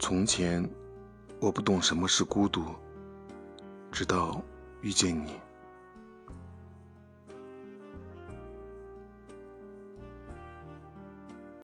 从前我不懂什么是孤独直到遇见你。